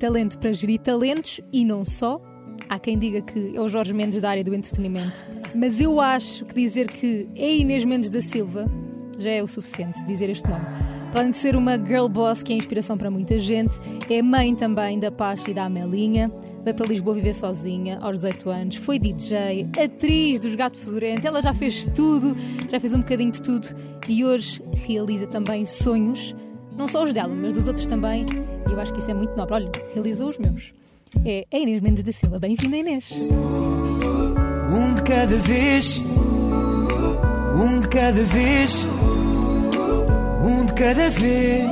talento para gerir talentos e não só. Há quem diga que é o Jorge Mendes da área do entretenimento. Mas eu acho que dizer que é Inês Mendes da Silva já é o suficiente, dizer este nome. Para além de ser uma girl boss que é inspiração para muita gente, é mãe também da Pacha e da Amelinha. Veio para Lisboa viver sozinha aos 18 anos, foi DJ, atriz dos Gato Fedorento, ela já fez tudo, já fez um bocadinho de tudo e hoje realiza também sonhos, não só os dela, mas dos outros também. E eu acho que isso é muito nobre. Olha, realizou os meus. É a Inês Mendes da Silva. Bem-vinda, Inês. Um de cada vez, um de cada vez, um de cada vez.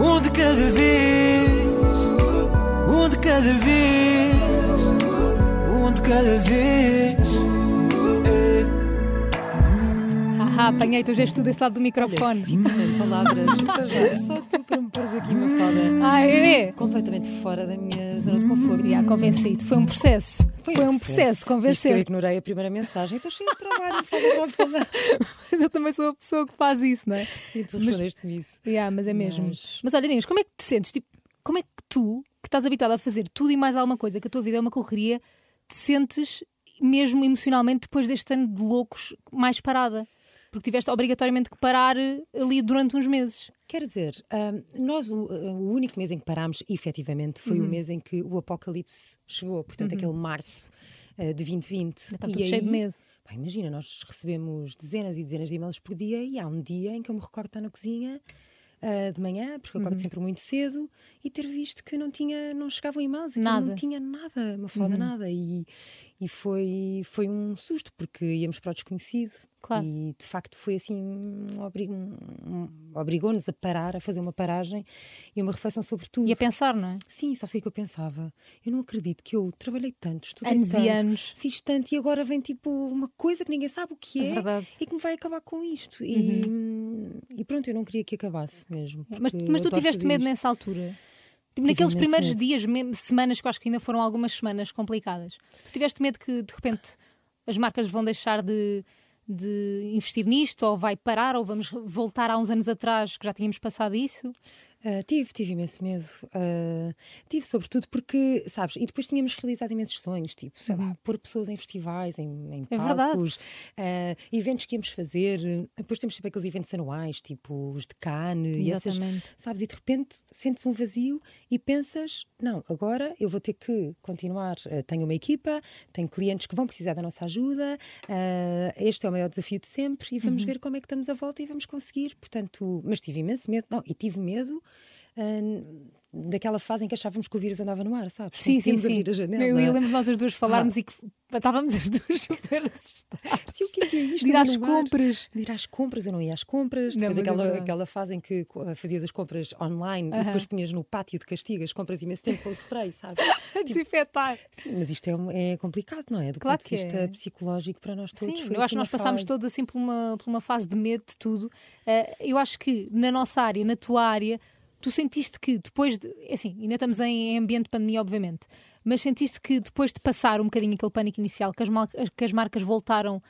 Um de cada vez, um de cada vez, um de cada vez. Haha, apanhei-te hoje és tu desse lado do microfone. Fico sem palavras. Já, Só tu para me pôres aqui uma fala Ah, é? completamente fora da minha zona de conforto. Já convenci-te. Foi um processo. Foi, um processo, Isto que Eu convencer. ignorei a primeira mensagem, estou cheia de trabalho, fala já falar. Mas eu também sou a pessoa que faz isso, não é? Sim, tu respondeste-me isso. Yeah, mas é mesmo. Mas- Mas olha, Inês, como é que te sentes? Tipo, como é que tu, que estás habituada a fazer tudo e mais alguma coisa, que a tua vida é uma correria, te sentes mesmo emocionalmente depois deste ano de loucos mais parada? Porque tiveste obrigatoriamente que parar eh, ali durante uns meses. Quer dizer, nós, o, o único mês em que parámos, efetivamente, foi Uhum. o mês em que o apocalipse chegou, portanto, aquele março uh, de 2020. Está E tudo cheio de medo. Pá, imagina, nós recebemos dezenas e dezenas de e-mails por dia e há um dia em que eu me recordo estar na cozinha de manhã, porque eu Uhum. acordo sempre muito cedo, e ter visto que não tinha, não chegavam e-mails. Uhum. não tinha nada, uma foda nada. E, e foi, foi um susto, porque íamos para o desconhecido. Claro. E de facto foi assim, um obri- um- um- obrigou-nos a parar, a fazer uma paragem e uma reflexão sobre tudo. E a pensar, não é? Sim, o que é que eu pensava? Eu não acredito que eu trabalhei tanto, estudei Anos e tanto, anos. fiz tanto e agora vem tipo uma coisa que ninguém sabe o que É é. Uhum. e que me vai acabar com isto. E, e pronto, eu não queria que acabasse mesmo. Mas, porque mas tu tiveste medo isto. nessa altura? Tipo, naqueles primeiros medo. dias, semanas, que eu acho que ainda foram algumas semanas complicadas. Tu tiveste medo que de repente as marcas vão deixar de, de investir nisto, ou vai parar, ou vamos voltar há uns anos atrás que já tínhamos passado isso? Ah, tive, tive imenso medo. Ah, tive, sobretudo, porque, sabes, e depois tínhamos realizado imensos sonhos, tipo, sei lá, pôr pessoas em festivais, em, em Uhum. É palcos, ah, eventos que íamos fazer. Depois temos sempre aqueles eventos anuais, tipo os de Cannes, e essas, Exatamente. sabes, e de repente sentes um vazio e pensas: não, agora eu vou ter que continuar. Tenho uma equipa, tenho clientes que vão precisar da nossa ajuda, este é o maior desafio de sempre e Uhum. vamos ver como é que damos a volta e vamos conseguir. Portanto, mas tive imenso medo, não, e tive medo. Ah, daquela fase em que achávamos que o vírus andava no ar, sabes? Sim, sim, sim. abrir a janela. Eu, eu lembro de nós as duas falarmos e que estávamos as duas super assustadas. Sim, o que é que é isto? De ir às compras. De ir às compras, eu não ia às compras. Não, Depois mas é aquela, aquela fase em que co- fazias as compras online e depois punhas no pátio de castigo as compras imenso tempo com o spray, sabe? A desinfetar. Sim, mas isto é, é complicado, não é? Do Claro ponto de vista é. psicológico para nós todos. Sim, eu acho assim que nós passámos fase. todos assim por uma, por uma fase de medo de tudo. Eh, eu acho que na nossa área, na tua área, tu sentiste que depois de. é Assim, ainda estamos em ambiente de pandemia, obviamente, mas sentiste que depois de passar um bocadinho aquele pânico inicial, que as, que as marcas voltaram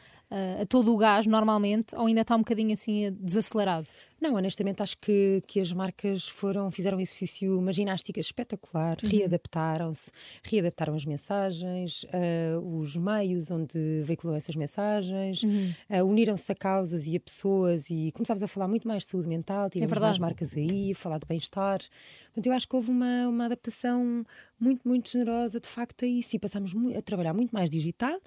a todo o gás normalmente, ou ainda está um bocadinho assim eh, desacelerado? Não, honestamente acho que, que as marcas foram, fizeram um exercício, uma ginástica espetacular, Uhum. readaptaram-se, readaptaram as mensagens, ah, os meios onde veiculam essas mensagens, Uhum. ah, uniram-se a causas e a pessoas e começámos a falar muito mais de saúde mental, tivemos É mais marcas aí, a falar de bem-estar. Portanto, eu acho que houve uma, uma adaptação muito, muito generosa de facto a isso e passámos a trabalhar muito mais digital.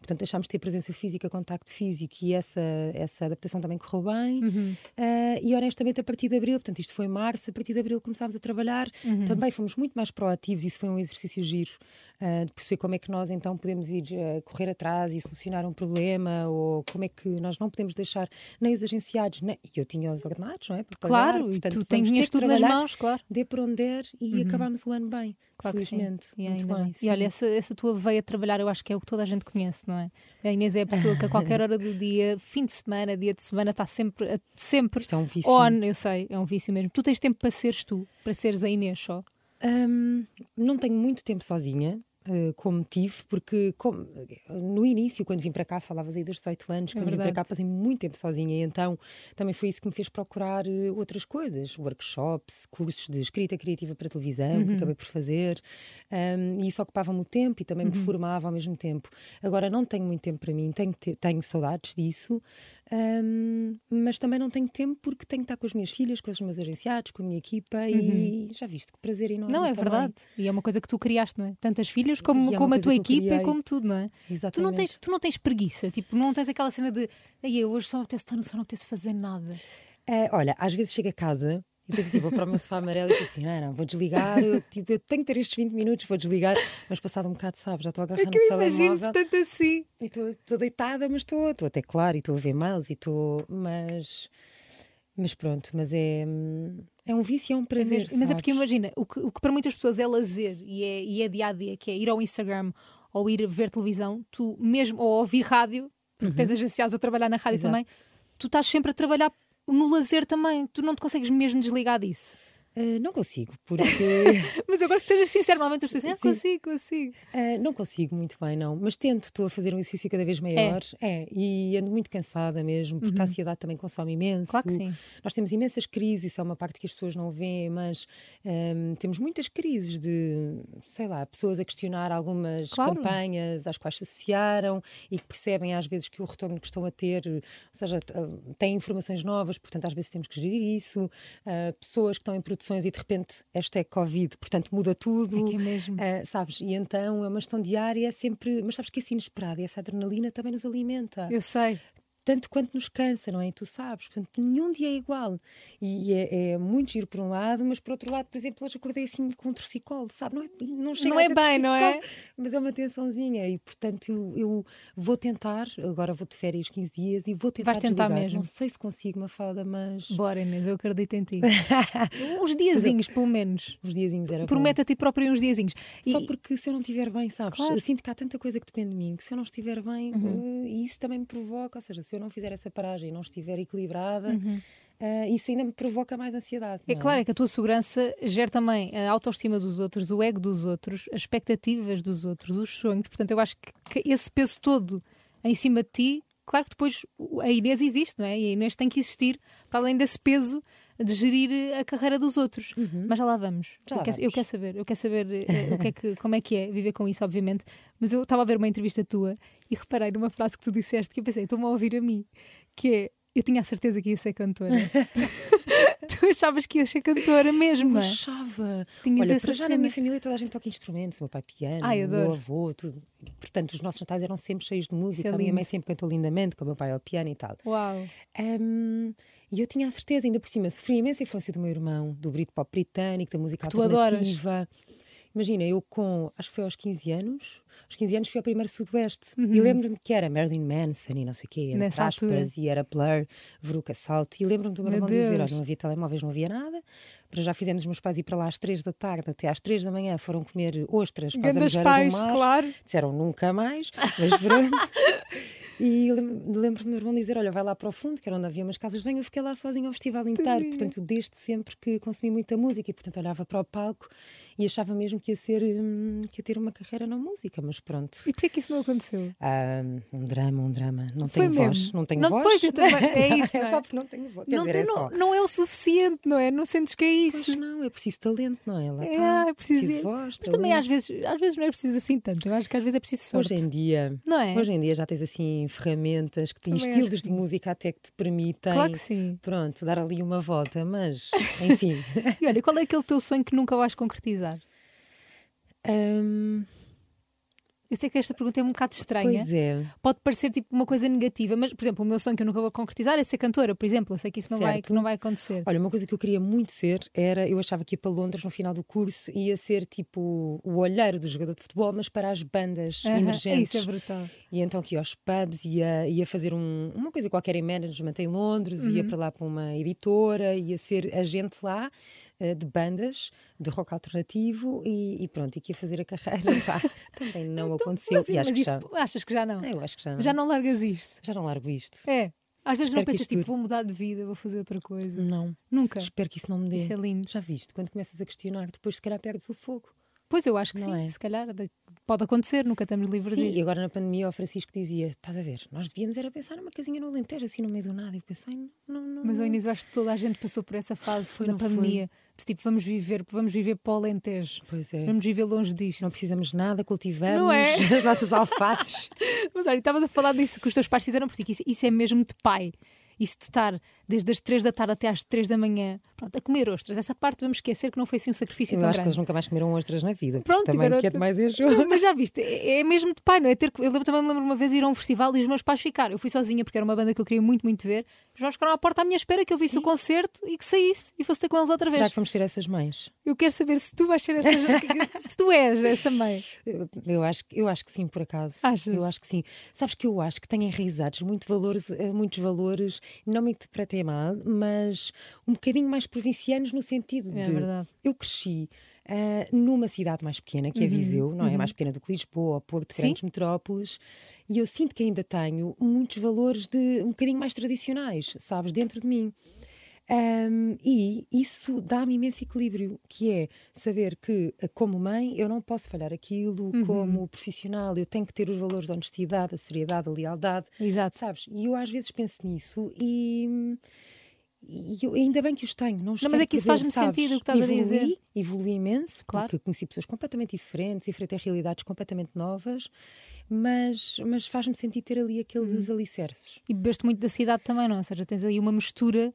Portanto, deixámos de ter presença física, contacto físico e essa, essa adaptação também correu bem. Uhum. Ah, e honestamente, a partir de abril, portanto, isto foi março, a partir de abril começámos a trabalhar, Uhum. também fomos muito mais proativos. Isso foi um exercício giro ah, de perceber como é que nós então podemos ir ah, correr atrás e solucionar um problema, ou como é que nós não podemos deixar nem os agenciados, nem... eu tinha os ordenados, não é? Para pagar, Claro, e portanto, tu que tudo nas mãos, claro. Dê por onde der e acabámos o ano bem, Claro felizmente. E, muito ainda bem. e olha, essa, essa tua veia de trabalhar, eu acho que é o que toda a gente conhece, não é? A Inês é a pessoa que a qualquer hora do dia, fim de semana, dia de semana, está sempre, a- sempre Isto é um vício. on, eu sei, é um vício mesmo. Tu tens tempo para seres tu, para seres a Inês só. Hum, não tenho muito tempo sozinha. Eh, como tive, porque como- no início, quando vim para cá, falavas aí dos 18 anos, quando vim para cá passei muito tempo sozinha, e então também foi isso que me fez procurar eh, outras coisas, workshops, cursos de escrita criativa para televisão, que acabei por fazer, um, e isso ocupava-me o tempo e também me formava ao mesmo tempo. Agora não tenho muito tempo para mim, tenho, te- tenho saudades disso, um, mas também não tenho tempo porque tenho que estar com as minhas filhas, com os meus agenciados, com a minha equipa e já viste que prazer enorme. Não, é também. verdade. E é uma coisa que tu criaste, não é? Tantas filhas como, é como a tua equipa e como tudo, não é? Tu não, Exatamente. tens, tu não tens preguiça, tipo, não tens aquela cena de "Ai, eu hoje só me apetece estar no só não apetece fazer nada. É, olha, às vezes chego a casa e penso assim, vou para o meu sofá amarelo e penso assim, não, não, vou desligar, eu, tipo, eu tenho que ter estes 20 minutos, vou desligar, mas passado um bocado, sabes, já estou a agarrar no telemóvel tanto assim. e estou- deitada, mas estou até claro e estou a ver mails e estou, mas, mas pronto, mas é, é um vício, é um É prazer, mesmo- mas é porque imagina, o que, o que para muitas pessoas é lazer e é, e é dia a dia, que é ir ao Instagram ou ir ver televisão, tu mesmo, ou ouvir rádio, porque tens agenciados a trabalhar na rádio Exato. também, tu estás sempre a trabalhar no lazer também, tu não te consegues mesmo desligar disso. Ah, não consigo, porque Mas eu gosto que sejas sincero, normalmente as pessoas dizem, ah, consigo, consigo. Ah, não consigo muito bem, não, mas tento, estou a fazer um exercício cada vez maior é. e ando muito cansada mesmo, porque a ansiedade também consome imenso. Uhum. Claro que sim. Nós temos imensas crises, isso é uma parte que as pessoas não veem, mas ahm, temos muitas crises de, sei lá, pessoas a questionar algumas Claro. campanhas às quais se associaram e que percebem às vezes que o retorno que estão a ter, ou seja, ah, têm informações novas, portanto às vezes temos que gerir isso. Ah, pessoas que estão em produções e de repente hashtag Covid, portanto muda tudo. É que é mesmo. Ah, sabes? E então é uma gestão diária, é sempre. Mas sabes que esse inesperado e essa adrenalina também nos alimenta. Eu sei. Tanto quanto nos cansa, não é? E tu sabes. Portanto, nenhum dia é igual. E é, é muito giro por um lado, mas por outro lado, por exemplo, hoje acordei assim com um torcicolo, sabe? Não é, não chega Não é bem, não é? Mas é uma tensãozinha. E portanto, eu, eu vou tentar. Agora vou de férias 15 dias e vou tentar. Vais tentar desligar. mesmo. Não sei se consigo, uma falda, mas. Bora, Inês, eu acredito em ti. uns diazinhos, pelo menos. Uns diazinhos era. Promete a ti próprio uns diazinhos. E- Só porque se eu não estiver bem, sabes? Claro. Uhum. Eu sinto que há tanta coisa que depende de mim que se eu não estiver bem, eh, e isso também me provoca. Ou seja, se eu não fizer essa paragem e não estiver equilibrada, eh, isso ainda me provoca mais ansiedade. Uhum. É não claro é que a tua segurança gera também a autoestima dos outros, o ego dos outros, as expectativas dos outros, os sonhos. Portanto, eu acho que, que esse peso todo em cima de ti, claro que depois a Inês existe, não é? E a Inês tem que existir para além desse peso de gerir a carreira dos outros. Mas já lá vamos. Uhum. Já eu, lá quero, eu vamos. quero saber, eu quero saber eh, o que é que, como é que é viver com isso, obviamente. Mas eu estava a ver uma entrevista tua e reparei numa frase que tu disseste que eu pensei, estou-me a ouvir a mim, que é eu tinha a certeza que ia ser cantora. tu achavas que ia ser cantora mesmo, Eu é? achava. Tinhas Olha, para já na minha família toda a gente toca instrumentos, o meu pai piano, Ai, o meu avô, tudo. Portanto, os nossos natais eram sempre cheios de música. é a minha mãe sempre cantou lindamente, com o meu pai ao piano e tal. Uau! Hum, e eu tinha a certeza, ainda por cima, sofri imensa influência do meu irmão, do Britpop britânico, da música Que alternativa. Imagina, eu com, acho que foi aos 15 anos, aos 15 anos fui ao primeiro Sudoeste Uhum. e lembro-me que era Marilyn Manson e não sei o quê, Nessa aspas, e era Blur, Veruca Salt. E lembro-me do meu irmão dizer: olha, não havia telemóveis, não havia nada. Para já fizemos os meus pais ir para lá às 3 da tarde, até às 3 da manhã foram comer ostras para as pais, do mar. claro. Disseram nunca mais, mas pronto. E lem- lembro-me do meu irmão dizer: Olha, vai lá para o fundo, que era onde havia umas casas de banho. Eu fiquei lá sozinha ao festival inteiro. Portanto, desde sempre que consumi muita música e, portanto, olhava para o palco e achava mesmo que ia, ser, hum, que ia ter uma carreira na música. Mas pronto. E porquê que isso não aconteceu? Ah, um drama, um drama. Não Foi tenho voz. mesmo? Não tenho Não, voz. pois, eu também- é isso, não é é? só porque não tenho voz. Não, dizer, é não, não é o suficiente, não é? Não sentes que é Pois isso. não, é preciso talento, não é? Lá É, está. é preciso. voz, mas também talento. às vezes, às vezes não é preciso assim tanto. Eu acho que às vezes é preciso sorte. Hoje em dia, Não é? hoje em dia já tens assim ferramentas que, e Também estilos que de música até que te permitem Claro que sim. pronto, dar ali uma volta, mas enfim. E olha, qual é aquele teu sonho que nunca vais concretizar? Hum, Eu sei que esta pergunta é um bocado estranha. pois é. Pode parecer tipo uma coisa negativa, mas, por exemplo, o meu sonho que eu nunca vou concretizar é ser cantora, por exemplo. Eu sei que isso não, vai, que não vai acontecer. Olha, uma coisa que eu queria muito ser era, eu achava que ia para Londres no final do curso ia ser tipo o olheiro do jogador de futebol, mas para as bandas Aham, emergentes. Isso é brutal. E então que ia aos pubs, ia, ia fazer um- uma coisa qualquer em management em Londres, Uhum. ia para lá para uma editora, ia ser agente lá de bandas de rock alternativo e, e pronto, e que ia fazer a carreira. Pá, também não aconteceu. Mas, e acho mas que já, achas que já não? eu acho que já não, Já não largas isto? já não largo isto. É. Às vezes não Espero que pensas tipo, vou mudar de vida, vou fazer outra coisa. Não. Nunca. Espero que isso não me dê. Isso é lindo. Já viste? Quando começas a questionar, depois se calhar perdes o fogo. Pois eu acho que Não sim, é? se calhar de- pode acontecer, nunca estamos livres Sim, disso. e agora na pandemia o Francisco dizia: estás a ver, nós devíamos era pensar numa casinha no Alentejo, assim no meio do nada. E eu pensei: não, não, não. Mas ao não. início eu acho que toda a gente passou por essa fase Foi, da não foi? Tipo, vamos viver, vamos viver para o Alentejo. Pois é. Vamos viver longe disto. Não precisamos de nada, cultivamos é? as nossas alfaces. Mas olha, estavas a falar disso que os teus pais fizeram por ti, que isso, isso é mesmo de pai. Isso de estar desde as 3 da tarde até às 3 da manhã, pronto, a comer ostras. Essa parte vamos esquecer que não foi assim um sacrifício Eu tão acho que grande. eles nunca mais comeram ostras na vida. Pronto, também que é demais enjoo. Mas já viste, é, é mesmo de pai, não é? Ter, eu lembro- também me lembro uma vez ir a um festival e os meus pais ficaram. Eu fui sozinha porque era uma banda que eu queria muito, muito ver. Os meus ficaram à porta à minha espera que eu visse Sim. o concerto e que saísse e fosse ter com eles outra Será vez. que vamos ter essas mães? Eu quero saber se tu vais ser essa. se tu és essa mãe. Eu, acho, que- eu acho que sim, por acaso. Achas? Eu acho que sim. Sabes que eu acho que tem enraizados muito valores, eh, muitos valores, não me interpretem mal, mas um bocadinho mais provincianos no sentido É de verdade. eu cresci. ah, numa cidade mais pequena, que é Viseu, não é? Mais pequena do que Lisboa, Porto, Uhum, Sim. grandes metrópoles, e eu sinto que ainda tenho muitos valores de um bocadinho mais tradicionais, sabes, dentro de mim. Ahm, e isso dá-me imenso equilíbrio, que é saber que, eh, como mãe, eu não posso falhar aquilo, Uhum. como profissional, eu tenho que ter os valores da honestidade, da seriedade, da lealdade, Exato. sabes? E eu às vezes penso nisso e. E eu- ainda bem que os tenho, não os Não, mas é que isso faz-me sentido o que estás a dizer. Evolui imenso, Claro. porque conheci pessoas completamente diferentes, enfrentei realidades completamente novas, mas, mas faz-me sentir ter ali aqueles Uhum. alicerces. E bebeste muito da cidade também, não? é? Ou seja, tens aí uma mistura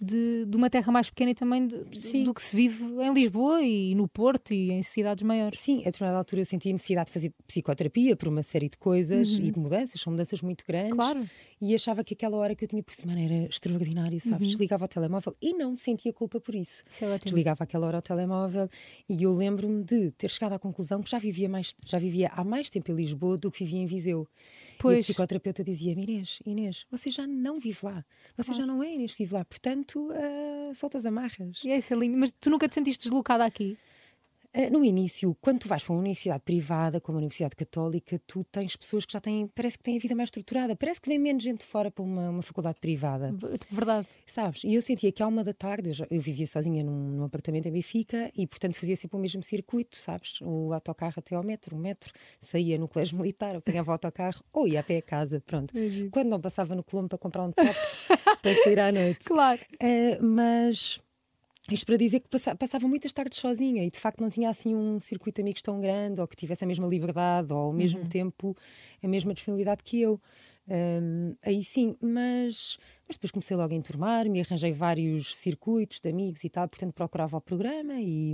de, de uma terra mais pequena e também de- do que se vive em Lisboa e no Porto e em cidades maiores. Sim, a determinada altura eu senti a necessidade de fazer psicoterapia por uma série de coisas e de mudanças, são mudanças muito grandes. Uhum. Claro. E achava que aquela hora que eu tinha por semana era extraordinária, sabes? Desligava o telemóvel e não sentia culpa por isso. Isso é. Desligava aquela hora o telemóvel e eu lembro-me de ter chegado à conclusão que já vivia, mais, já vivia há mais tempo em Lisboa do que vivia em Viseu. E a Pois. psicoterapeuta dizia-me: Inês, Inês, você já não vive lá. Você já não é Inês que vive lá. Portanto, ah, solta as amarras. E é isso, é lindo. Mas tu nunca te sentiste deslocada aqui? Eh, No início, quando tu vais para uma universidade privada, como a Universidade Católica, tu tens pessoas que já têm, parece que têm a vida mais estruturada, parece que vem menos gente de fora para uma, uma faculdade privada, V- Verdade. sabes? E eu sentia que à uma da tarde, eu, já- eu vivia sozinha num, num apartamento em Benfica e, portanto, fazia sempre o mesmo circuito, sabes? O autocarro até ao metro, o metro, saía no colégio militar, apanhava o autocarro ou ia a pé a casa, pronto. Quando não passava no Colombo para comprar um top para sair à noite. Claro. Uh, mas isto para dizer que passa- passava muitas tardes sozinha e de facto não tinha assim um circuito de amigos tão grande ou que tivesse a mesma liberdade ou ao mesmo Uhum. tempo a mesma disponibilidade que eu. Um, aí sim, mas, mas depois comecei logo a enturmar, me arranjei vários circuitos de amigos e tal, portanto procurava o programa e,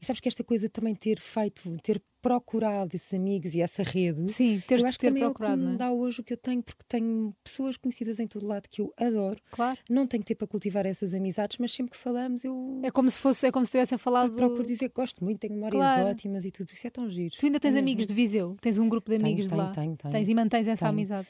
e sabes que esta coisa de também ter feito, ter procurado esses amigos e essa rede, Sim, teres eu de acho que ter também procurado, é o que me é? dá hoje o que eu tenho, porque tenho pessoas conhecidas em todo lado que eu adoro. Claro. Não tenho tempo para cultivar essas amizades, mas sempre que falamos eu É como se fosse, é como se tivessem falado. procuro dizer que gosto muito, tenho memórias Claro. ótimas e tudo, isso é tão giro. Tu ainda tens É amigos de Viseu? Tens um grupo de Tenho, amigos de tenho, lá? tenho, tenho. Tens e mantens essa Tenho. amizade.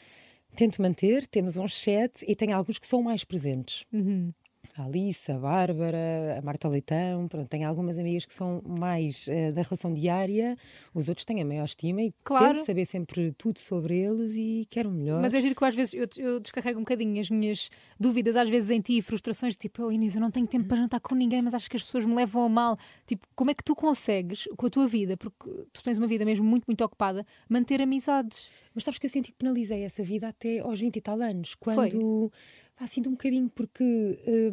Tento manter, temos um chat e tenho alguns que são mais presentes. Uhum. A Alice, a Bárbara, a Marta Leitão, pronto, tenho algumas amigas que são mais eh, da relação diária, os outros têm a maior estima e Claro. tento saber sempre tudo sobre eles e quero o melhor. Mas é giro que às vezes eu, eu descarrego um bocadinho as minhas dúvidas, às vezes em ti, frustrações, tipo, oh Inês, eu não tenho tempo para jantar com ninguém, mas acho que as pessoas me levam a mal. Tipo, como é que tu consegues, com a tua vida, porque tu tens uma vida mesmo muito, muito ocupada, manter amizades? Mas sabes que eu senti que penalizei essa vida até aos 20 e tal anos, quando pá, sinto um bocadinho porque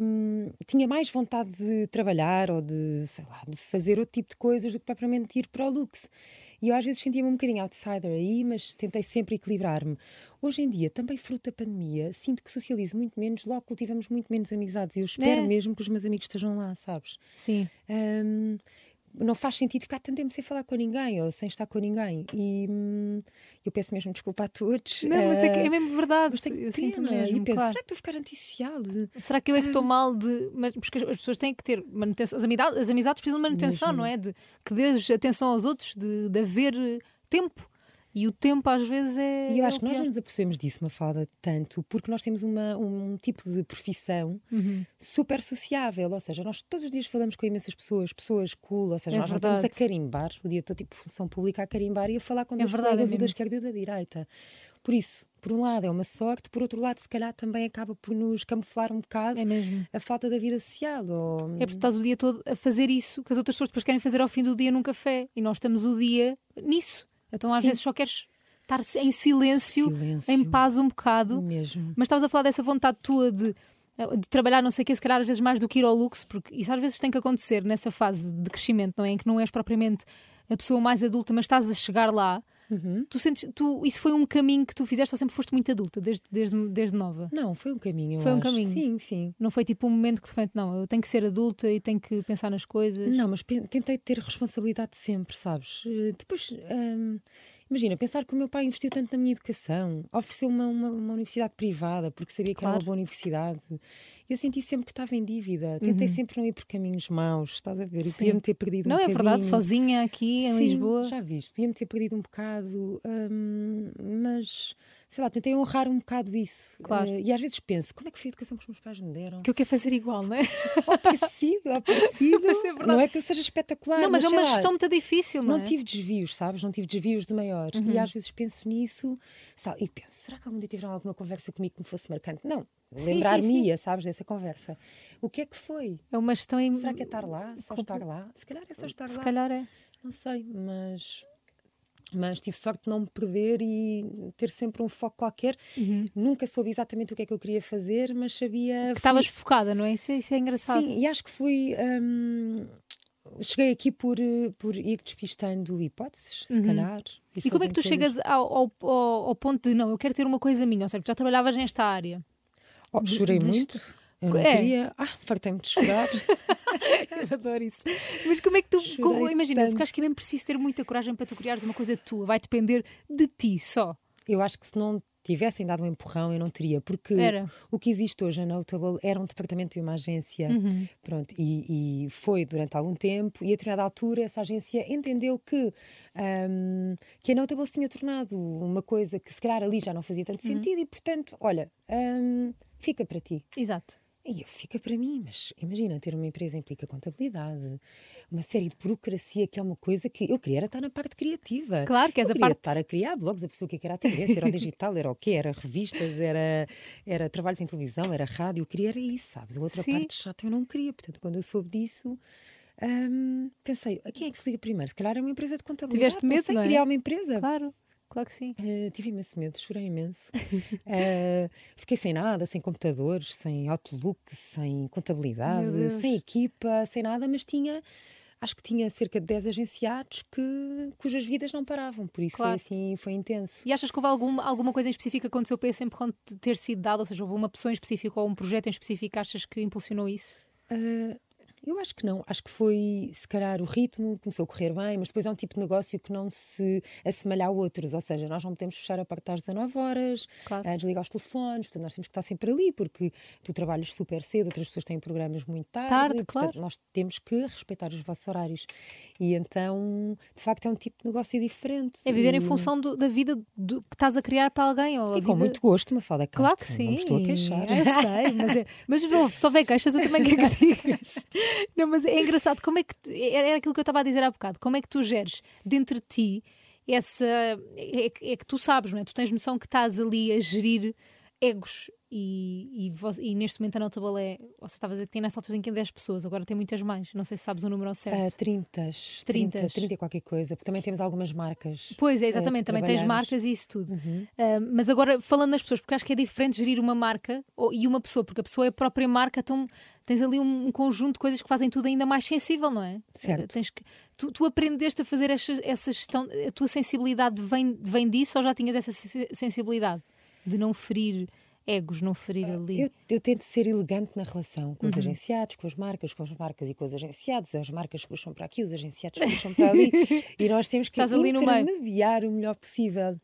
hum, tinha mais vontade de trabalhar ou de, sei lá, de fazer outro tipo de coisas do que propriamente ir para o luxo. E eu às vezes sentia-me um bocadinho outsider aí, mas tentei sempre equilibrar-me. Hoje em dia, também fruto da pandemia, sinto que socializo muito menos, logo cultivamos muito menos amizades. E eu espero É. mesmo que os meus amigos estejam lá, sabes? Sim. Hum, não faz sentido ficar tanto tempo sem falar com ninguém ou sem estar com ninguém. E hum, eu peço mesmo desculpa a todos. Não, mas é, que é Ah, mesmo verdade. mas eu sinto mesmo. E penso, claro. será que estou a ficar antissocial? Será que eu é que estou mal de. Mas porque as as pessoas têm que ter manutenção. As amizades, as amizades precisam de manutenção, não é? De que dês atenção aos outros, de, de haver eh, tempo. E o tempo às vezes é. E eu é acho o que nós não nos apercebemos disso, Mafalda, tanto, porque nós temos uma, um tipo de profissão Uhum. super sociável, ou seja, nós todos os dias falamos com imensas pessoas, pessoas cool, ou seja, É nós não estamos a verdade. carimbar, o dia todo tipo função pública a carimbar e a falar com É dois verdade, é colegas, o da esquerda e da direita. Por isso, por um lado é uma sorte, por outro lado, se calhar também acaba por nos camuflar um bocado É a falta da vida social. Ou... É porque tu estás o dia todo a fazer isso que as outras pessoas depois querem fazer ao fim do dia num café e nós estamos o dia nisso. Então às Sim. vezes só queres estar em silêncio, Silêncio. em paz um bocado. Mesmo. Mas estavas a falar dessa vontade tua de, de trabalhar, não sei o que, se calhar às vezes mais do que ir ao luxo, porque isso às vezes tem que acontecer nessa fase de crescimento, não é? Em que não és propriamente a pessoa mais adulta, mas estás a chegar lá. Uhum. Tu sentes, tu, isso foi um caminho que tu fizeste ou sempre foste muito adulta, desde, desde, desde nova? Não, foi um caminho. Foi um acho. caminho. Sim, sim. Não foi tipo um momento que de repente, não, eu tenho que ser adulta e tenho que pensar nas coisas. Não, mas tentei ter responsabilidade sempre, sabes? Eh, Depois, hum, imagina, pensar que o meu pai investiu tanto na minha educação, ofereceu uma, uma, universidade privada porque sabia que era Claro. uma boa universidade. Eu senti sempre que estava em dívida. Tentei sempre não ir por caminhos maus, estás a ver? Uhum. Podia-me ter perdido Não um é bocadinho. verdade, sozinha aqui em Sim, Lisboa. Já viste, podia-me ter perdido um bocado, hum, mas sei lá, tentei honrar um bocado isso. Claro. Eh, e às vezes penso, como é que foi a educação que os meus pais me deram? Que eu quero fazer igual, não é? Ou parecido, ou parecido. Mas é não é que eu seja espetacular. Não, mas é sei uma gestão muito difícil, não, Não é? Uhum. tive desvios, sabes? Não tive desvios de maior. E às vezes penso nisso sabe? e penso: será que algum dia tiveram alguma conversa comigo que me fosse marcante? Não, lembrar-me-ia, sabes, dessa conversa. O que é que foi? É uma gestão em... Será que é estar lá? Só estar lá? Se calhar é só estar Se lá. calhar é. Não sei, mas. Mas tive sorte de não me perder e ter sempre um foco qualquer. Nunca soube exatamente o que é que eu queria fazer, mas sabia. Que estavas focada, não é? Isso, é- isso é engraçado. Sim, e acho que fui. hum, cheguei aqui por, por ir despistando hipóteses, se calhar. Uhum. E como é que tu chegas ao, ao, ao- ponto de não, eu quero ter uma coisa minha? Ou seja, tu já trabalhavas nesta área. Oh, chorei desiste- muito. Eu não É. queria. Ah, fartei-me de chorar. Eu adoro isso. Mas como é que tu. Como- imagina, tanto. porque acho que é mesmo preciso ter muita coragem para tu criares uma coisa tua. Vai depender de ti só. eu acho que se não tivessem dado um empurrão, eu não teria, porque Era. o que existe hoje, a Notable, era um departamento e uma agência. Uhum. Pronto, e, e foi durante algum tempo, e a determinada altura essa agência entendeu que, hum, que a Notable se tinha tornado uma coisa que se calhar ali já não fazia tanto Uhum. sentido, e portanto, olha, hum, fica para ti. Exato. E eu, fica para mim, mas imagina, ter uma empresa implica contabilidade, uma série de burocracia que é uma coisa que eu queria era estar na parte criativa. Claro, que eu a queria parte- estar a criar blogs, a pessoa que é que era a tendência, era o digital, era o quê? Era revistas, era, era trabalhos em televisão, era rádio, eu queria era isso, sabes? A outra Sim. parte chata eu não queria, portanto, quando eu soube disso. hum, pensei, a quem é que se liga primeiro? Se calhar é uma empresa de contabilidade. Tiveste medo, sei não é? criar uma empresa. Claro, claro que sim. Uh, tive imenso medo, chorei imenso. Uh, fiquei sem nada, sem computadores, sem Outlook, sem contabilidade, sem equipa, sem nada, mas tinha, acho que tinha cerca de 10 agenciados que, cujas vidas não paravam, por isso Claro. foi assim, foi intenso. E achas que houve algum, alguma coisa em específico que aconteceu para esse sempre ter sido dado? Ou seja, houve uma pessoa em específico ou um projeto em específico que achas que impulsionou isso? Uh, eu acho que não, acho que foi se calhar o ritmo, começou a correr bem, mas depois é um tipo de negócio que não se assemelha a outros, ou seja, nós não podemos fechar a porta às 19 horas, Claro. a desligar os telefones, portanto nós temos que estar sempre ali, porque tu trabalhas super cedo, outras pessoas têm programas muito tarde, Tarde, e, portanto, claro. nós temos que respeitar os vossos horários. E então, de facto, é um tipo de negócio diferente. É viver em E- função do- da vida do- que estás a criar para alguém. Ou E com vida- muito gosto, Mafalda Castro. Claro que sim. Não me estou a queixar. Eu sei, mas, é, mas se houver queixas, eu também quero que digas. Não, mas é engraçado, como é que. tu- Era aquilo que eu estava a dizer há bocado. Como é que tu geres dentro de ti essa. É, é que tu sabes, não é? Tu tens noção que estás ali a gerir egos. E, e, vos- e neste momento a Notable é. Você estava a dizer que tem nessa altura tem 10 pessoas, agora tem muitas mais. Não sei se sabes o número certo. 30, 30, Trintas. 30 e qualquer coisa, porque também temos algumas marcas. Pois é, eh, exatamente, que também tens marcas e isso tudo. Uhum. Ah, mas agora, falando nas pessoas, porque acho que é diferente gerir uma marca ou- e uma pessoa, porque a pessoa é a própria marca, então tens ali um, um conjunto de coisas que fazem tudo ainda mais sensível, não é? Certo. Tens que, tu, tu aprendeste a fazer essa, essa gestão, a tua sensibilidade vem, vem disso ou já tinhas essa sensi- sensibilidade de não ferir egos, não ferir ali? Eu, eu tento ser elegante na relação com os Uhum. agenciados, com as marcas, com as marcas e com os agenciados. As marcas puxam para aqui, os agenciados puxam para ali. e nós temos que intermediar o melhor possível.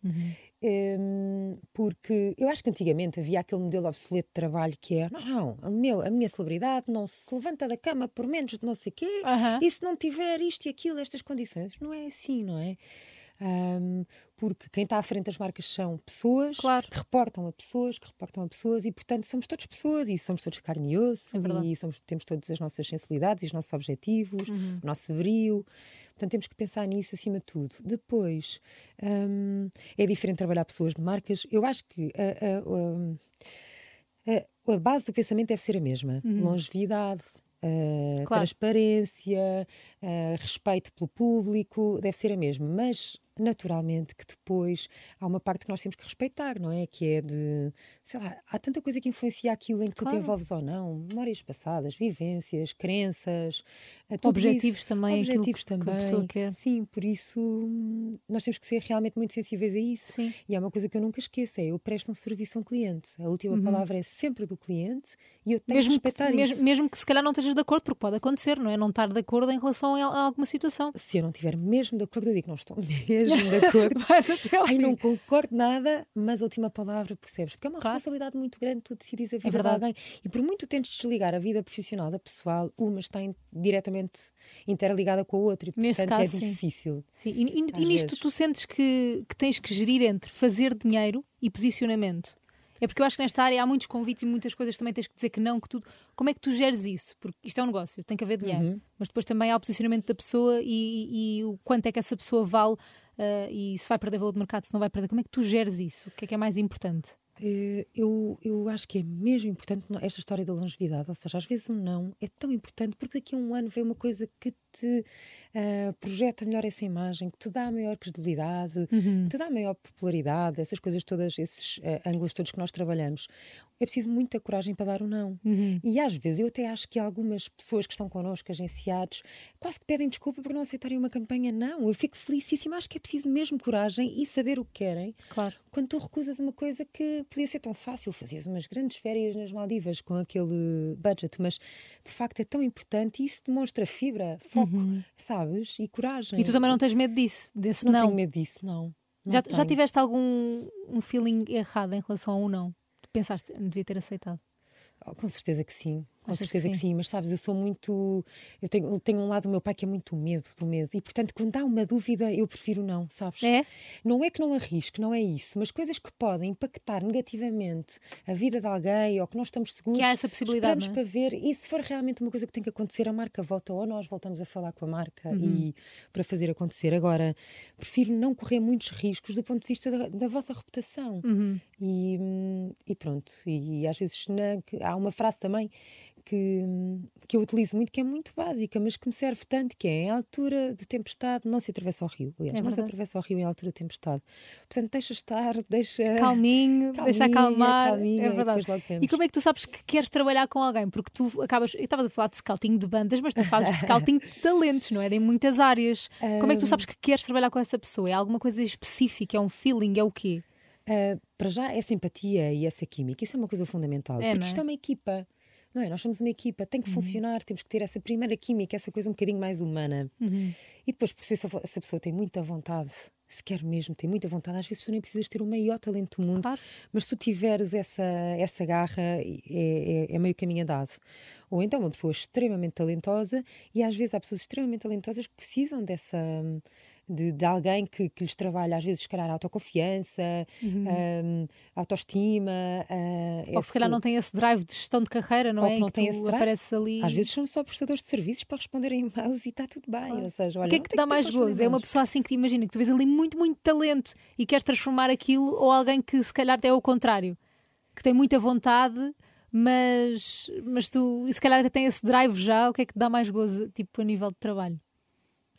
Hum, porque eu acho que antigamente havia aquele modelo obsoleto de trabalho que é não, não, o meu, a minha celebridade não se levanta da cama por menos de não sei quê e se não tiver isto e aquilo, estas condições, não é assim, não é? Um, porque quem está à frente das marcas são pessoas Claro. que reportam a pessoas, que reportam a pessoas e, portanto, somos todos pessoas e somos todos carne e osso É e somos, temos todas as nossas sensibilidades e os nossos objetivos, Uhum. o nosso brio. Portanto, temos que pensar nisso acima de tudo. Depois, hum, é diferente trabalhar pessoas de marcas. Eu acho que a, a- a- a base do pensamento deve ser a mesma: longevidade. uh, Uhum. Claro. transparência, uh, respeito pelo público, deve ser a mesma, mas naturalmente que depois há uma parte que nós temos que respeitar, não é? Que é de, sei lá, há tanta coisa que influencia aquilo em que tu Claro. te envolves ou não, memórias passadas, vivências, crenças, tudo Objetivos isso. também, objetivos que- que a também. pessoa quer. Sim, por isso hum, nós temos que ser realmente muito sensíveis a isso. Sim. E há uma coisa que eu nunca esqueço: é eu presto um serviço a um cliente. A última palavra é sempre do cliente e eu tenho Uhum. Mesmo que que, respeitar mesmo, isso. mesmo que se calhar não estejas de acordo, porque pode acontecer, não é? Não estar de acordo em relação a, a alguma situação. Se eu não estiver mesmo de acordo, eu digo que não estou mesmo de acordo. Vais até ao Ai, fim. não concordo nada, mas a última palavra percebes. Porque é uma Claro. responsabilidade muito grande tu decidires a vida de verdade. alguém. E por muito tentes desligar a vida profissional da pessoal, uma está in- diretamente interligada com a outra. E, Neste portanto, caso, é sim. difícil. Sim, e, e- e nisto vezes. tu sentes que, que tens que gerir entre fazer dinheiro e posicionamento? É porque eu acho que nesta área há muitos convites e muitas coisas também tens que dizer que não, que tudo. Como é que tu geres isso? Porque isto é um negócio, tem que haver dinheiro, Uhum. mas depois também há o posicionamento da pessoa e, e- e o quanto é que essa pessoa vale eh, e se vai perder valor de mercado, se não vai perder. Como é que tu geres isso? O que é que é mais importante? Eh, Eu, eu acho que é mesmo importante esta história da longevidade, ou seja, às vezes um não é tão importante porque daqui a um ano vem uma coisa que te ah, projeta melhor essa imagem, que te dá maior credibilidade, que te dá maior popularidade, essas coisas todas, esses ah, ângulos todos que nós trabalhamos. É preciso muita coragem para dar o não. E às vezes eu até acho que algumas pessoas que estão connosco, agenciados, quase que pedem desculpa por não aceitarem uma campanha. Não, eu fico felicíssima, acho que é preciso mesmo coragem e saber o que querem Claro. quando tu recusas uma coisa que podia ser tão fácil, fazias umas grandes férias nas Maldivas com aquele budget, mas de facto é tão importante e isso demonstra fibra, foco, sabes? E coragem. Uhum. E tu também não tens medo disso, desse não, não. tenho medo disso, não. não já, já tiveste algum um feeling errado em relação a um não? Pensaste, devia ter aceitado. Oh, Com certeza que sim, com Achas que certeza que sim? sim. mas sabes, eu sou muito. Eu tenho, tenho um lado do meu pai que é muito medo do medo, e portanto, quando há uma dúvida, eu prefiro não, sabes? É? Não é que não arrisque, não é isso, mas coisas que podem impactar negativamente a vida de alguém ou que nós estamos seguros. Que há essa possibilidade, Esperamos não é? para ver, e se for realmente uma coisa que tem que acontecer, a marca volta ou nós voltamos a falar com a marca Uhum. e para fazer acontecer. Agora, prefiro não correr muitos riscos do ponto de vista da, da vossa reputação. Uhum. E, hum, e pronto, e, às vezes na- que- há uma frase também que, que eu utilizo muito, que é muito básica, mas que me serve tanto, que é em altura de tempestade não se atravessa o rio. Aliás, É não se atravessa o rio em altura de tempestade. Portanto, deixa estar, deixa... Calminho, deixa Calminha, acalmar. calminha, é e verdade. vemos. E como é que tu sabes que queres trabalhar com alguém? Porque tu acabas. Eu estava a falar de scouting de bandas, mas tu fazes scouting de talentos, não é? Em muitas áreas. Como é que tu sabes que queres trabalhar com essa pessoa? É alguma coisa específica? É um feeling? É o quê? Ah, para já, essa empatia e essa química, isso é uma coisa fundamental. É, porque é? isto é uma equipa. Não é? Nós somos uma equipa, tem que funcionar, temos que ter essa primeira química, essa coisa um bocadinho mais humana. E depois perceber se a, se a pessoa tem muita vontade, se quer mesmo, tem muita vontade. Às vezes tu nem precisas ter o maior talento do mundo, Claro. mas se tu tiveres essa, essa garra, é, é, é meio caminho andado. Ou então uma pessoa extremamente talentosa, e às vezes há pessoas extremamente talentosas que precisam dessa. De, de alguém que, que lhes trabalha, às vezes, se calhar, autoconfiança, hum, a autoestima. ah, Ou que se calhar esse- não tem esse drive de gestão de carreira, não ou é? que não tem tu esse drive. apareces ali. Às vezes somos só prestadores de serviços para responder a e-mails e está tudo bem. Ou seja, olha, o que é que te dá mais gozo? É uma pessoa assim que te imagina que tu vês ali muito, muito talento e queres transformar aquilo, ou alguém que se calhar até é o contrário, que tem muita vontade, mas, mas tu e se calhar até tem esse drive já. O que é que te dá mais gozo, tipo, a nível de trabalho?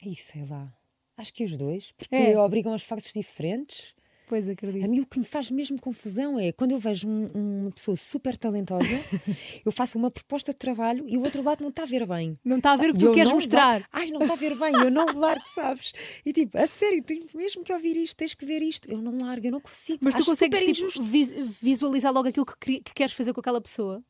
Ih, sei lá. Acho que os dois, porque É. obrigam a esforços diferentes. Pois A acredito. mim o que me faz mesmo confusão é quando eu vejo um- uma pessoa super talentosa, eu faço uma proposta de trabalho e o outro lado não está a ver bem. Não está a ver o que tu eu queres mostrar. largo- Ai, não está a ver bem, eu não largo, sabes? E tipo, a sério, tens mesmo que ouvir isto, tens que ver isto. Eu não largo, eu não consigo. Mas tu Acho consegues tipo, visualizar logo aquilo que, que queres fazer com aquela pessoa?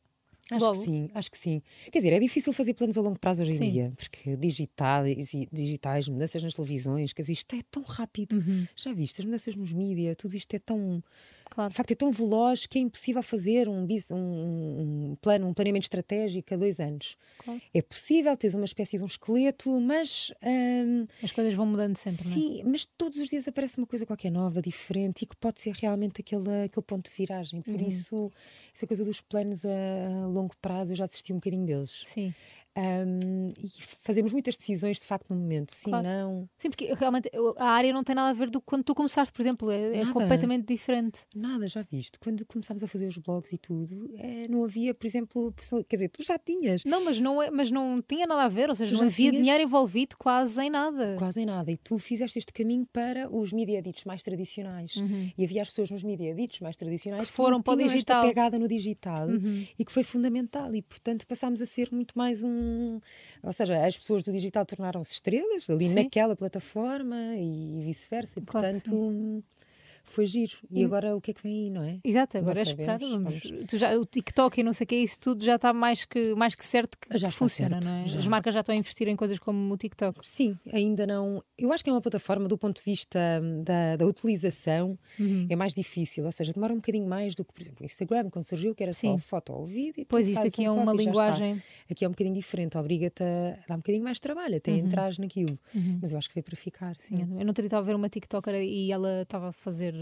Acho logo? que sim, acho que sim. Quer dizer, é difícil fazer planos a longo prazo hoje em Sim. dia, porque digitais, digitais, mudanças nas televisões, quer dizer, isto é tão rápido. Uhum. Já viste, as mudanças nos mídias, tudo isto é tão. Claro. De facto, é tão veloz que é impossível fazer um, um- um plano, um planeamento estratégico a dois anos. Claro. É possível, tens uma espécie de um esqueleto, mas. hum, As coisas vão mudando sempre, não é? Sim, mas todos os dias aparece uma coisa qualquer nova, diferente e que pode ser realmente aquele, aquele ponto de viragem. Uhum. Por isso, essa coisa dos planos a longo prazo, eu já desisti um bocadinho deles. Sim. Um, e fazemos muitas decisões de facto no momento. Sim, Claro. não. Sim, porque realmente a área não tem nada a ver do que quando tu começaste, por exemplo, é, é completamente diferente. Nada, já viste. Quando começámos a fazer os blogs e tudo, eh, não havia, por exemplo, quer dizer, tu já tinhas Não, mas não, é, mas não tinha nada a ver, ou seja, Tu não havia tinhas- dinheiro envolvido quase em nada. quase em nada. E tu fizeste este caminho para os media edits mais tradicionais. E havia as pessoas nos media edits mais tradicionais Uhum. Que foram não para o esta digital. Uhum. pegada no digital e que foi fundamental. E, portanto, passámos a ser muito mais um. Ou seja, as pessoas do digital tornaram-se estrelas ali Sim. naquela plataforma e vice-versa. E, Claro portanto, foi giro. E agora o que é que vem aí, não é? Exato, Não agora é esperar. Vamos. Tu já, o TikTok e não sei o que, isso tudo já está mais que, mais que certo que, Já que funciona, certo, não é? já. As marcas já estão a investir em coisas como o TikTok. Sim, ainda não. Eu acho que é uma plataforma do ponto de vista hum, da, da utilização Uhum. é mais difícil, ou seja, demora um bocadinho mais do que, por exemplo, o Instagram, quando surgiu, que era Sim. só foto ou vídeo. E Pois isto aqui um é uma e linguagem. Aqui é um bocadinho diferente, obriga-te a dar um bocadinho mais de trabalho, até entrar naquilo. Mas eu acho que veio para ficar, sim. Sim, Eu não teria estava a ver uma TikToker e ela estava a fazer,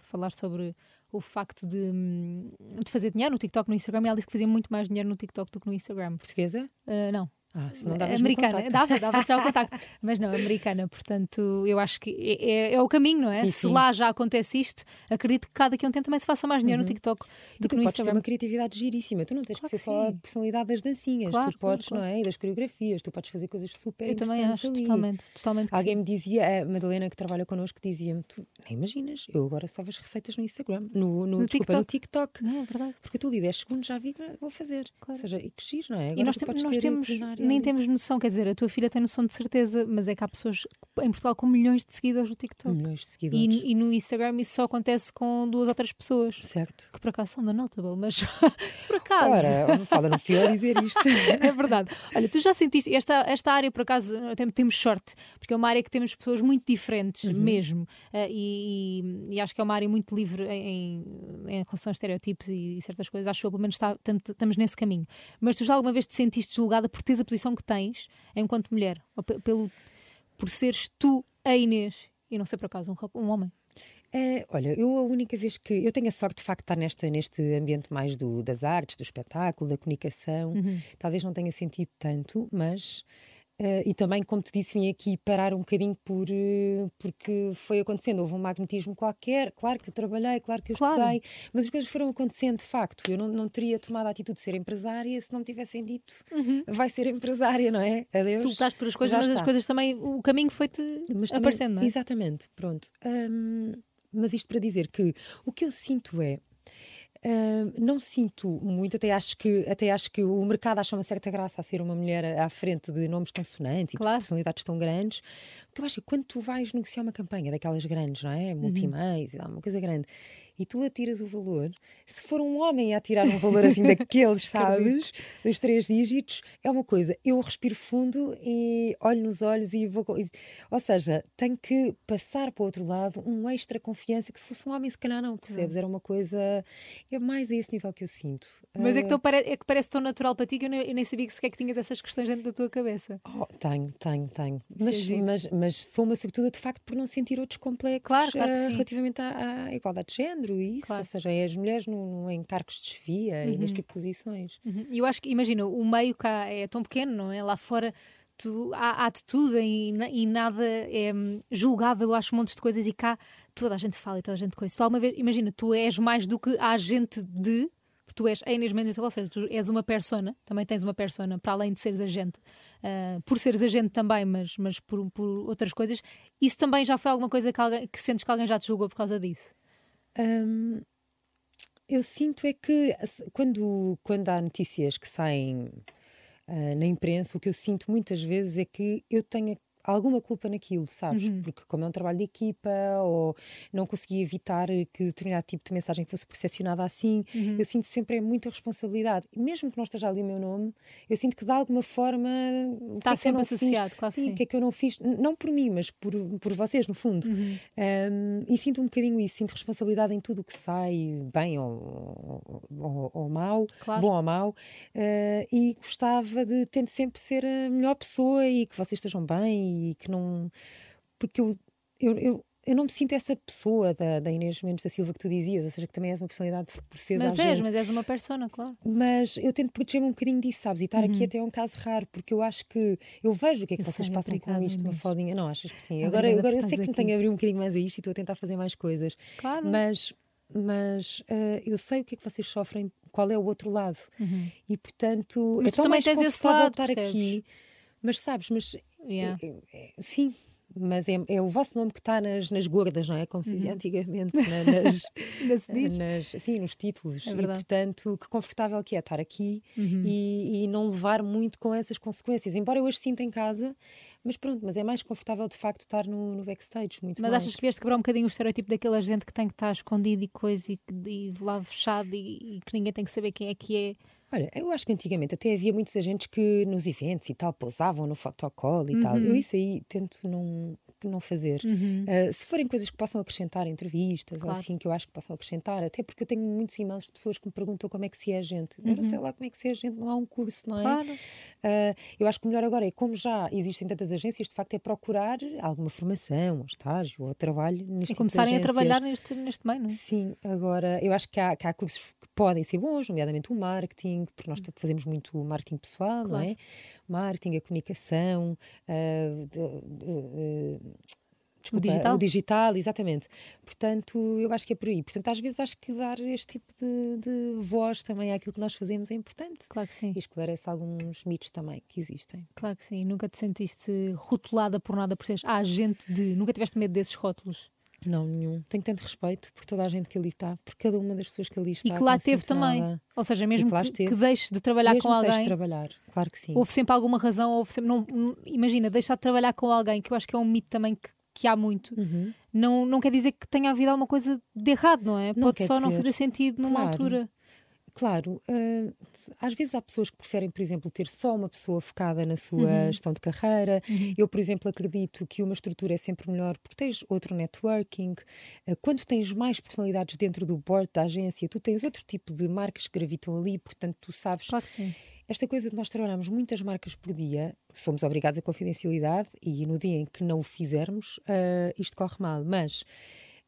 falar sobre o facto de, hum, de fazer dinheiro no TikTok, no Instagram, e ela disse que fazia muito mais dinheiro no TikTok do que no Instagram. Portuguesa? Eh, não, Ah, se não davas americana, dava, dava já o contacto, mas não, americana, portanto, eu acho que é, é- é o caminho, não é? Sim, Se sim. lá já acontece isto, acredito que cada daqui a um tempo também se faça mais dinheiro no TikTok E do que no podes ter Instagram. uma criatividade giríssima. Tu não tens Claro que ser que só a personalidade das dancinhas. Claro, tu podes, claro. não é? E das coreografias. Tu podes fazer coisas super Eu também acho, ali. totalmente, totalmente que Alguém me dizia, a Madalena que trabalha connosco, dizia-me: Tu nem imaginas, eu agora só vejo receitas no Instagram, no, no, No desculpa, no TikTok. Não, é verdade. Porque tu ali 10 segundos já vi, vou fazer. Ou seja, e que giro, não é? E Agora nós, tu tem- nós temos, nem ali. temos noção, quer dizer, a tua filha tem noção de certeza, mas é que há pessoas em Portugal com milhões de seguidores no TikTok. milhões de seguidores. E, e no Instagram isso só acontece com duas ou três pessoas. Certo. Que por acaso são da Notable, mas por acaso. Ora, fala, não fui eu a dizer isto. É verdade. Olha, tu já sentiste, esta, esta área por acaso tem- temos sorte, porque é uma área que temos pessoas muito diferentes Uhum. mesmo. Eh, e, e- e acho que é uma área muito livre em, em relação a estereotipos e, certas coisas. Acho que pelo menos está- estamos nesse caminho. Mas tu já alguma vez te sentiste julgada por teres a posição que tens enquanto mulher? Pelo, por seres tu a Inês e não ser por acaso um, um homem? É, olha, eu a única vez que. Eu tenho a sorte de facto de estar nesta, neste ambiente mais do, das artes, do espetáculo, da comunicação. Uhum. Talvez não tenha sentido tanto, mas. Eh, e também, como te disse, vim aqui parar um bocadinho por, eh, porque foi acontecendo. Houve um magnetismo qualquer. Claro que eu trabalhei, claro que eu Claro. estudei, mas as coisas foram acontecendo de facto. Eu não, não teria tomado a atitude de ser empresária se não me tivessem dito vai ser empresária, não é? Adeus. Tu lutaste por as coisas, Já mas as está. coisas também, o caminho foi-te aparecendo, não é? Exatamente, pronto. Hum, mas isto para dizer que o que eu sinto é. Hum, não sinto muito, até acho, que, até acho que o mercado acha uma certa graça a ser uma mulher à frente de nomes tão sonantes e Claro. personalidades tão grandes. Eu acho que quando tu vais negociar uma campanha daquelas grandes, não é? Multimeios, e lá, uma coisa grande, e tu atiras o valor, se for um homem a atirar um valor assim daqueles, sabes? Dos três dígitos, é uma coisa. Eu respiro fundo e olho nos olhos e vou. e- Ou seja, tenho que passar para o outro lado um extra confiança que se fosse um homem, se calhar não, percebes? Era uma coisa. É mais a esse nível que eu sinto. Mas é que, Ah, tão é que parece tão natural para ti que eu nem, eu nem sabia que sequer que tinhas essas questões dentro da tua cabeça. Oh, tenho, tenho, tenho. é Mas, giro. mas, mas sou uma sobretudo de facto por não sentir outros complexos Claro, claro sim. relativamente à, à igualdade de género e isso. Claro. Ou seja, é as mulheres no, no- em cargos de desfia e neste tipo de posições. Uhum. E eu acho que, imagina, o meio cá é tão pequeno, não é? Lá fora tu, há, há de tudo e, e nada é hum, julgável, eu acho montes de coisas e cá toda a gente fala e toda a gente conhece. Tu alguma vez, imagina, tu és mais do que a agente de. Porque Tu és a Inês Mendes, ou seja, tu és uma persona, também tens uma persona, para além de seres agente, ah, por seres agente também, mas, mas por, por outras coisas. Isso também já foi alguma coisa que, alguém, que sentes que alguém já te julgou por causa disso? Hum, eu sinto é que quando, quando há notícias que saem ah, na imprensa, o que eu sinto muitas vezes é que eu tenho alguma culpa naquilo, sabes? Porque como é um trabalho de equipa ou não consegui evitar que determinado tipo de mensagem fosse percepcionada assim, eu sinto sempre é muita responsabilidade. Mesmo que não esteja ali o meu nome, eu sinto que de alguma forma que Está é que sempre não associado, fiz? claro que sim, sim. o que é que eu não fiz, não por mim, mas por, por vocês, no fundo. Um, e sinto um bocadinho isso, sinto responsabilidade em tudo o que sai, bem ou, ou, ou mau, Claro. bom ou mau, uh, e gostava de tento sempre ser a melhor pessoa e que vocês estejam bem e que não. Porque eu, eu, eu, eu não me sinto essa pessoa da, da Inês Mendes da Silva que tu dizias, ou seja, que também és uma personalidade por seres Mas és, gente. mas és uma persona, claro. Mas eu tento proteger-me um bocadinho disso, sabes? E estar aqui até é um caso raro, porque eu acho que eu vejo o que é que Uhum. Eu vocês sei, passam com isto, uma Inês. faldinha. Não, achas que sim? Agora, agora eu sei que me aqui. tenho a abrir um bocadinho mais a isto e estou a tentar fazer mais coisas. Claro. Mas, mas eh, eu sei o que é que vocês sofrem, qual é o outro lado. E portanto, Uhum. Mas é tu também mais tens esse lado, estar percebes? aqui. Mas sabes, mas Yeah. é- é- é- sim. Mas é, é o vosso nome que está nas, nas gordas, não é? Como se Uhum. dizia antigamente, na- nas, nas, sim, nos títulos. É e. Uhum. portanto, que confortável que é estar aqui e, e não levar muito com essas consequências. Embora eu as sinta em casa, mas pronto, mas é mais confortável de facto estar no, no backstage. Muito Mas mais. achas que vieste quebrar um bocadinho o estereótipo daquela gente que tem que estar escondido e coisa e, e lá fechado e, e que ninguém tem que saber quem é que é? Olha, eu acho que antigamente até havia muitos agentes que nos eventos e tal pousavam no fotocall e tal. Uhum. Eu isso aí tento não, não fazer. Ah, se forem coisas que possam acrescentar entrevistas Claro. ou assim que eu acho que possam acrescentar, até porque eu tenho muitos e-mails de pessoas que me perguntam como é que se é agente. Eu não sei lá como é que se é agente, não há um curso, não é? Uhum. Claro. Ah, eu acho que o melhor agora é, como já existem tantas agências, de facto é procurar alguma formação, ou estágio, ou trabalho neste E tipo começarem a trabalhar neste, neste meio, não é? Sim, agora eu acho que há, que há cursos que podem ser bons, nomeadamente o marketing, porque nós fazemos muito marketing pessoal, não Claro. é? Marketing, a comunicação, ah, de- de- desculpa, digital? O digital, exatamente. Portanto, eu acho que é por aí. Portanto, às vezes acho que dar este tipo de, de voz também àquilo que nós fazemos é importante. Claro que sim. E esclarece alguns mitos também que existem. Claro que sim. Nunca te sentiste rotulada por nada por seres agente de. Nunca tiveste medo desses rótulos. Não, nenhum. Tenho tanto respeito por toda a gente que ali está, por cada uma das pessoas que ali está. E que lá não teve também. nada. Ou seja, mesmo que que, que deixes de trabalhar Mesmo com que deixe alguém, de trabalhar, claro que sim. houve sempre alguma razão, houve sempre. Não, não- imagina, deixar de trabalhar com alguém, que eu acho que é um mito também que, que há muito, Uhum. não, não quer dizer que tenha havido alguma coisa de errado, não é? Não Pode só não dizer. fazer sentido numa Claro. altura. Claro, eh, às vezes há pessoas que preferem, por exemplo, ter só uma pessoa focada na sua Uhum. gestão de carreira. Eu, por exemplo, acredito que uma estrutura é sempre melhor porque tens outro networking. Eh, Quando tens mais personalidades dentro do board da agência, tu tens outro tipo de marcas que gravitam ali, portanto, tu sabes. Claro que sim. Esta coisa de nós trabalharmos muitas marcas por dia, somos obrigados a confidencialidade e no dia em que não o fizermos, eh, isto corre mal. Mas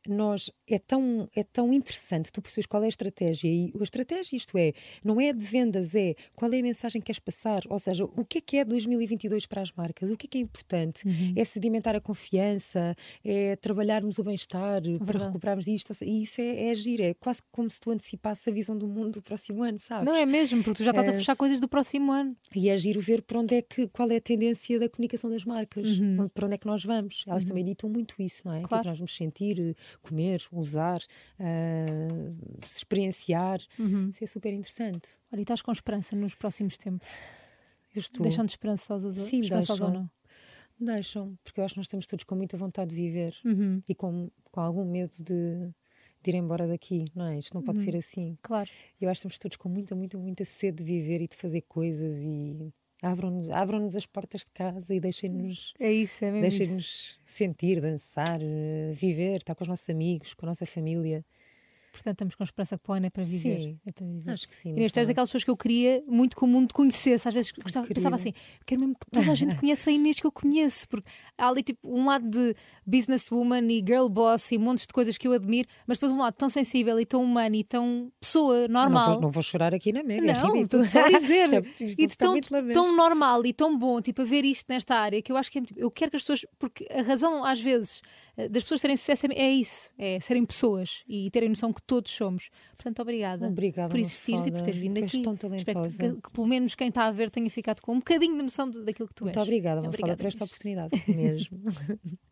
nós é tão, é tão interessante tu percebes qual é a estratégia e a estratégia isto é, não é de vendas, é qual é a mensagem que queres passar, ou seja, o que é que é 2022 para as marcas, o que é que é importante, é sedimentar a confiança, é trabalharmos o bem-estar para recuperarmos isto, e isso é, é agir, é quase como se tu antecipasses a visão do mundo do próximo ano, sabes? Não é mesmo, porque tu já estás a fechar coisas do próximo ano. E é giro ver por onde é que, qual é a tendência da comunicação das marcas, onde- para onde é que nós vamos. Elas também ditam muito isso, não é? O é Claro. que nós vamos sentir, comer, usar, ah, experienciar. Isso é super interessante. Olha, e estás com esperança nos próximos tempos? Eu estou. Deixam-te esperançosa, Sim, esperançosa ou não? Deixam, porque eu acho que nós estamos todos com muita vontade de viver Uhum. e com, com algum medo de, de ir embora daqui, não é? Isto não pode Uhum. ser assim. Claro. Eu acho que estamos todos com muita, muita, muita sede de viver e de fazer coisas e abram-nos abram as portas de casa e deixem-nos É isso, é mesmo. Deixem-nos sentir, dançar, eh, viver, estar com os nossos amigos, com a nossa família. Portanto, estamos com esperança que ano é para viver. Sim. É para viver. Acho que sim. Inês, tu és daquelas pessoas que eu queria muito que o mundo conhecesse. Às vezes gostava, pensava assim: quero mesmo que toda a gente conheça a Inês que eu conheço, porque há ali tipo um lado de businesswoman e girl boss e montes de coisas que eu admiro, mas depois um lado tão sensível e tão humano e tão pessoa Não normal. vou, não vou chorar aqui na mega, é Não, ridículo. estou só a dizer. E de tão, tão normal e tão bom, tipo, a ver isto nesta área, que eu acho que é muito- Eu quero que as pessoas. Porque a razão, às vezes, das pessoas terem sucesso é é isso: é serem pessoas e terem noção que todos somos. Portanto, obrigada. Obrigada, por existires e por teres vindo aqui. tão Espero que, que- pelo menos quem está a ver tenha ficado com um bocadinho de noção de- daquilo que tu Muito és. obrigada, Mafalda, Obrigada, por esta oportunidade mesmo.